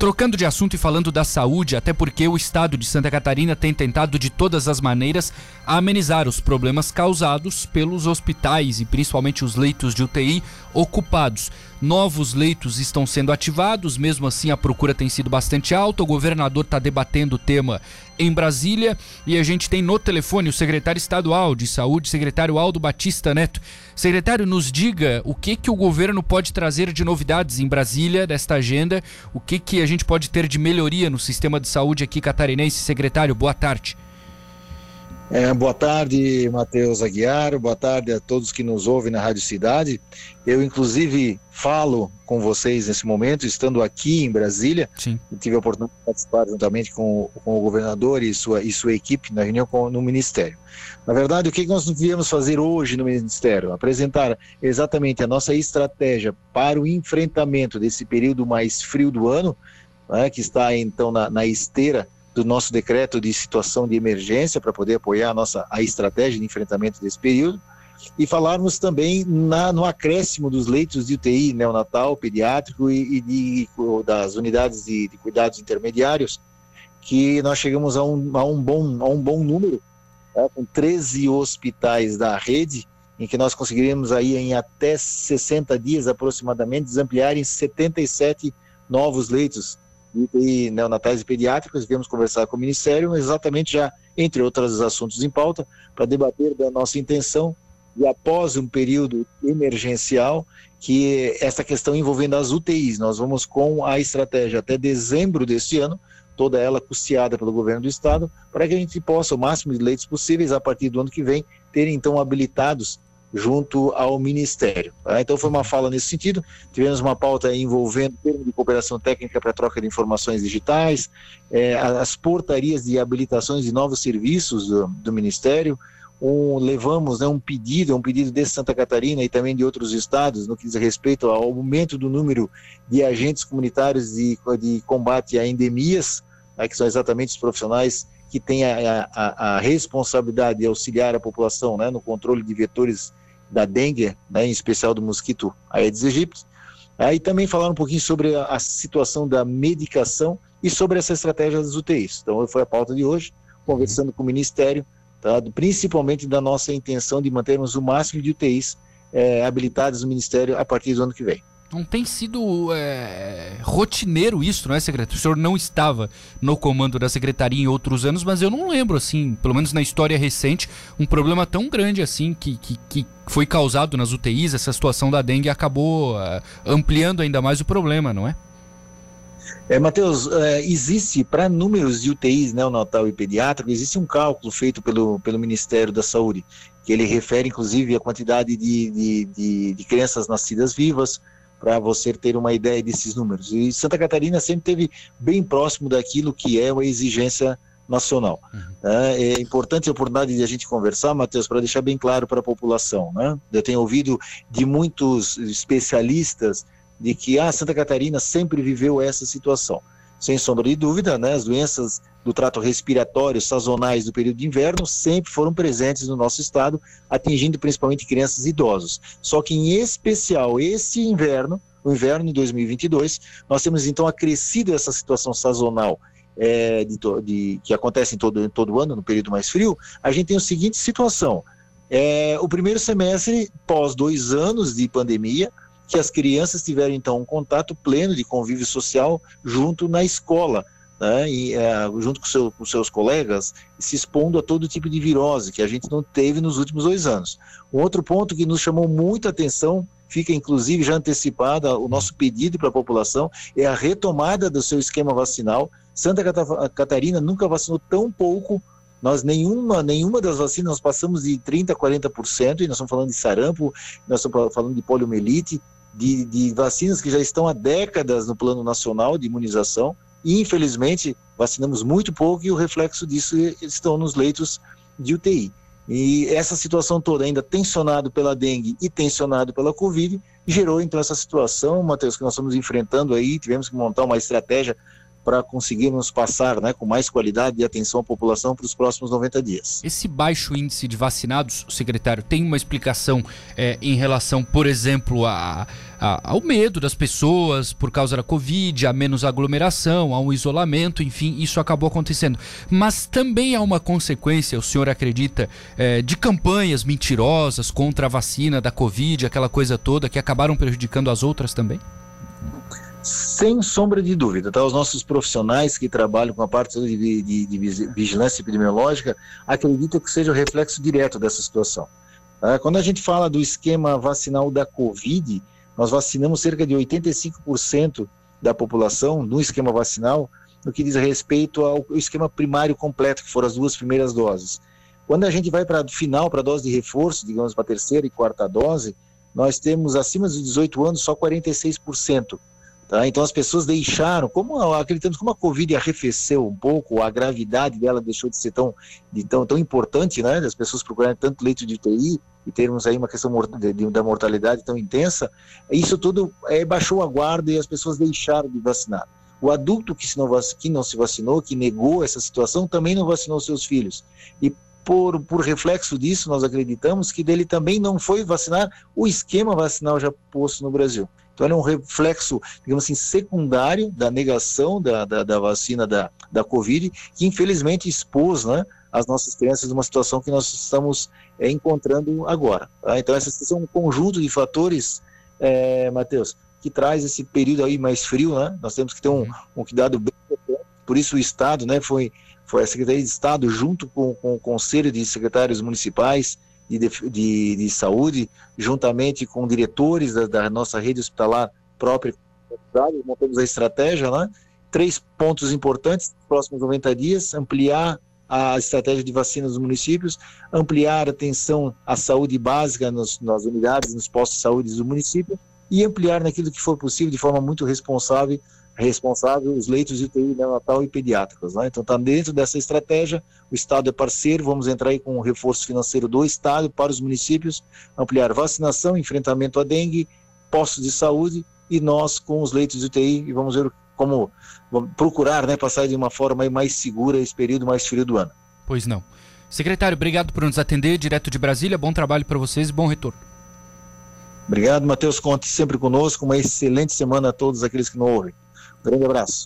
Trocando de assunto e falando da saúde, até porque o estado de Santa Catarina tem tentado de todas as maneiras amenizar os problemas causados pelos hospitais e principalmente os leitos de UTI ocupados. Novos leitos estão sendo ativados, mesmo assim a procura tem sido bastante alta. O governador está debatendo o tema em Brasília e a gente tem no telefone o secretário estadual de saúde, secretário Aldo Batista Neto. Secretário, nos diga o que que o governo pode trazer de novidades em Brasília desta agenda, o que que a gente pode ter de melhoria no sistema de saúde aqui catarinense. Secretário, boa tarde. É, boa tarde, Matheus Aguiar. Boa tarde a todos que nos ouvem na Rádio Cidade. Eu, inclusive, falo com vocês nesse momento, estando aqui em Brasília. Sim. tive a oportunidade de participar juntamente com, com o governador e sua, e sua equipe na reunião com, no Ministério. Na verdade, o que nós viemos fazer hoje no Ministério? Apresentar exatamente a nossa estratégia para o enfrentamento desse período mais frio do ano, né, que está então na, na esteira do nosso decreto de situação de emergência para poder apoiar a nossa a estratégia de enfrentamento desse período e falarmos também na, no acréscimo dos leitos de UTI neonatal, pediátrico e, e de, das unidades de, de, cuidados intermediários, que nós chegamos a um, a um, bom, a um bom número, tá? com 13 hospitais da rede, em que nós conseguiríamos aí em até 60 dias aproximadamente desampliar em 77 novos leitos UTI neonatais e pediátricas, viemos conversar com o Ministério, exatamente já, entre outros assuntos em pauta, para debater da nossa intenção de, após um período emergencial, que essa questão envolvendo as UTIs, nós vamos com a estratégia até dezembro deste ano, toda ela custeada pelo governo do estado, para que a gente possa, o máximo de leitos possíveis, a partir do ano que vem, ter então habilitados junto ao Ministério. Tá? Então foi uma fala nesse sentido. Tivemos uma pauta envolvendo termo de cooperação técnica para troca de informações digitais, é, as portarias de habilitações de novos serviços do, do Ministério. Um, levamos né, um pedido, um pedido de Santa Catarina e também de outros estados, no que diz respeito ao aumento do número de agentes comunitários de, de combate a endemias, né, que são exatamente os profissionais que têm a, a, a, responsabilidade de auxiliar a população né, no controle de vetores da dengue, né, em especial do mosquito Aedes aegypti. Aí também falar um pouquinho sobre a, a, situação da medicação e sobre essa estratégia das UTIs. Então, foi a pauta de hoje, conversando com o Ministério, tá, principalmente da nossa intenção de mantermos o máximo de UTIs é, habilitadas no Ministério a partir do ano que vem. Não tem sido é, rotineiro isso, não é, secretário? O senhor não estava no comando da secretaria em outros anos, mas eu não lembro, assim, pelo menos na história recente, um problema tão grande assim que, que, que foi causado nas UTIs. Essa situação da dengue acabou é, ampliando ainda mais o problema, não é? É, Matheus, é, existe para números de UTIs neonatal né, e pediátrico, existe um cálculo feito pelo, pelo Ministério da Saúde, que ele refere inclusive a quantidade de, de, de, de crianças nascidas vivas, para você ter uma ideia desses números. E Santa Catarina sempre teve bem próximo daquilo que é uma exigência nacional. Uhum. É, é importante a oportunidade de a gente conversar, Matheus, para deixar bem claro para a população. Né? Eu tenho ouvido de muitos especialistas de que ah, Santa Catarina sempre viveu essa situação. Sem sombra de dúvida, né, as doenças do trato respiratório sazonais do período de inverno sempre foram presentes no nosso estado, atingindo principalmente crianças e idosos. Só que, em especial, esse inverno, o inverno de 2022, nós temos então acrescido essa situação sazonal é, de, de, que acontece em todo, em todo ano, no período mais frio. A gente tem a seguinte situação: é, o primeiro semestre, pós dois anos de pandemia, que as crianças tiveram então um contato pleno de convívio social junto na escola né, e, é, junto com, seu, com, seus colegas, se expondo a todo tipo de virose que a gente não teve nos últimos dois anos. Um outro ponto que nos chamou muita atenção, fica inclusive já antecipada o nosso pedido para a população, é a retomada do seu esquema vacinal. Santa Catarina nunca vacinou tão pouco nós nenhuma, nenhuma das vacinas nós passamos de 30 a 40%, e nós estamos falando de sarampo, nós estamos falando de poliomielite, de, de vacinas que já estão há décadas no plano nacional de imunização, e, infelizmente, vacinamos muito pouco e o reflexo disso estão nos leitos de UTI. E essa situação toda, ainda tensionado pela dengue e tensionado pela Covid, gerou então essa situação, Matheus, que nós estamos enfrentando aí, tivemos que montar uma estratégia para conseguirmos passar né, com mais qualidade de atenção à população para os próximos 90 dias. Esse baixo índice de vacinados, secretário, tem uma explicação é, em relação, por exemplo, a, a, ao medo das pessoas por causa da Covid, a menos aglomeração, a um isolamento, enfim, isso acabou acontecendo. Mas também há uma consequência, o senhor acredita, é, de campanhas mentirosas contra a vacina da Covid, aquela coisa toda, que acabaram prejudicando as outras também? Sem sombra de dúvida, tá? Os nossos profissionais que trabalham com a parte de, de, de vigilância epidemiológica acreditam que seja o reflexo direto dessa situação. Tá? Quando a gente fala do esquema vacinal da Covid, nós vacinamos cerca de 85% da população no esquema vacinal no que diz respeito ao esquema primário completo, que foram as duas primeiras doses. Quando a gente vai para o final, para a dose de reforço, digamos, para a terceira e quarta dose, nós temos acima dos 18 anos só 46%. Tá? Então as pessoas deixaram, como acreditamos como a Covid arrefeceu um pouco, a gravidade dela deixou de ser tão, de tão, tão importante, né? As pessoas procurarem tanto leito de UTI e termos aí uma questão de, de, da mortalidade tão intensa, isso tudo é, baixou a guarda e as pessoas deixaram de vacinar. O adulto que, se não, que não se vacinou, que negou essa situação, também não vacinou seus filhos. E por, por reflexo disso, nós acreditamos que dele também não foi vacinar o esquema vacinal já posto no Brasil. Então, ele é um reflexo, digamos assim, secundário da negação da, da, da vacina da, da Covid, que infelizmente expôs né, as nossas crianças numa situação que nós estamos é, encontrando agora. Tá? Então, essa é um conjunto de fatores, é, Matheus, que traz esse período aí mais frio, né? Nós temos que ter um, um cuidado bem por isso o Estado, né, foi, foi a Secretaria de Estado junto com, com o Conselho de Secretários Municipais, de, de, de saúde, juntamente com diretores da, da nossa rede hospitalar própria, montamos a estratégia, né? Três pontos importantes próximos 90 dias: ampliar a estratégia de vacina dos municípios, ampliar a atenção à saúde básica nos, nas unidades, nos postos de saúde do município e ampliar naquilo que for possível de forma muito responsável responsável os leitos de UTI neonatal e pediátricos. Né? Então, está dentro dessa estratégia, o Estado é parceiro, vamos entrar aí com um reforço financeiro do Estado para os municípios, ampliar vacinação, enfrentamento à dengue, postos de saúde e nós com os leitos de UTI e vamos ver como vamos procurar né, passar de uma forma mais segura esse período mais frio do ano. Pois não. Secretário, obrigado por nos atender, direto de Brasília, bom trabalho para vocês e bom retorno. Obrigado, Matheus. Conte sempre conosco. Uma excelente semana a todos aqueles que nos ouvem. Grande abraço.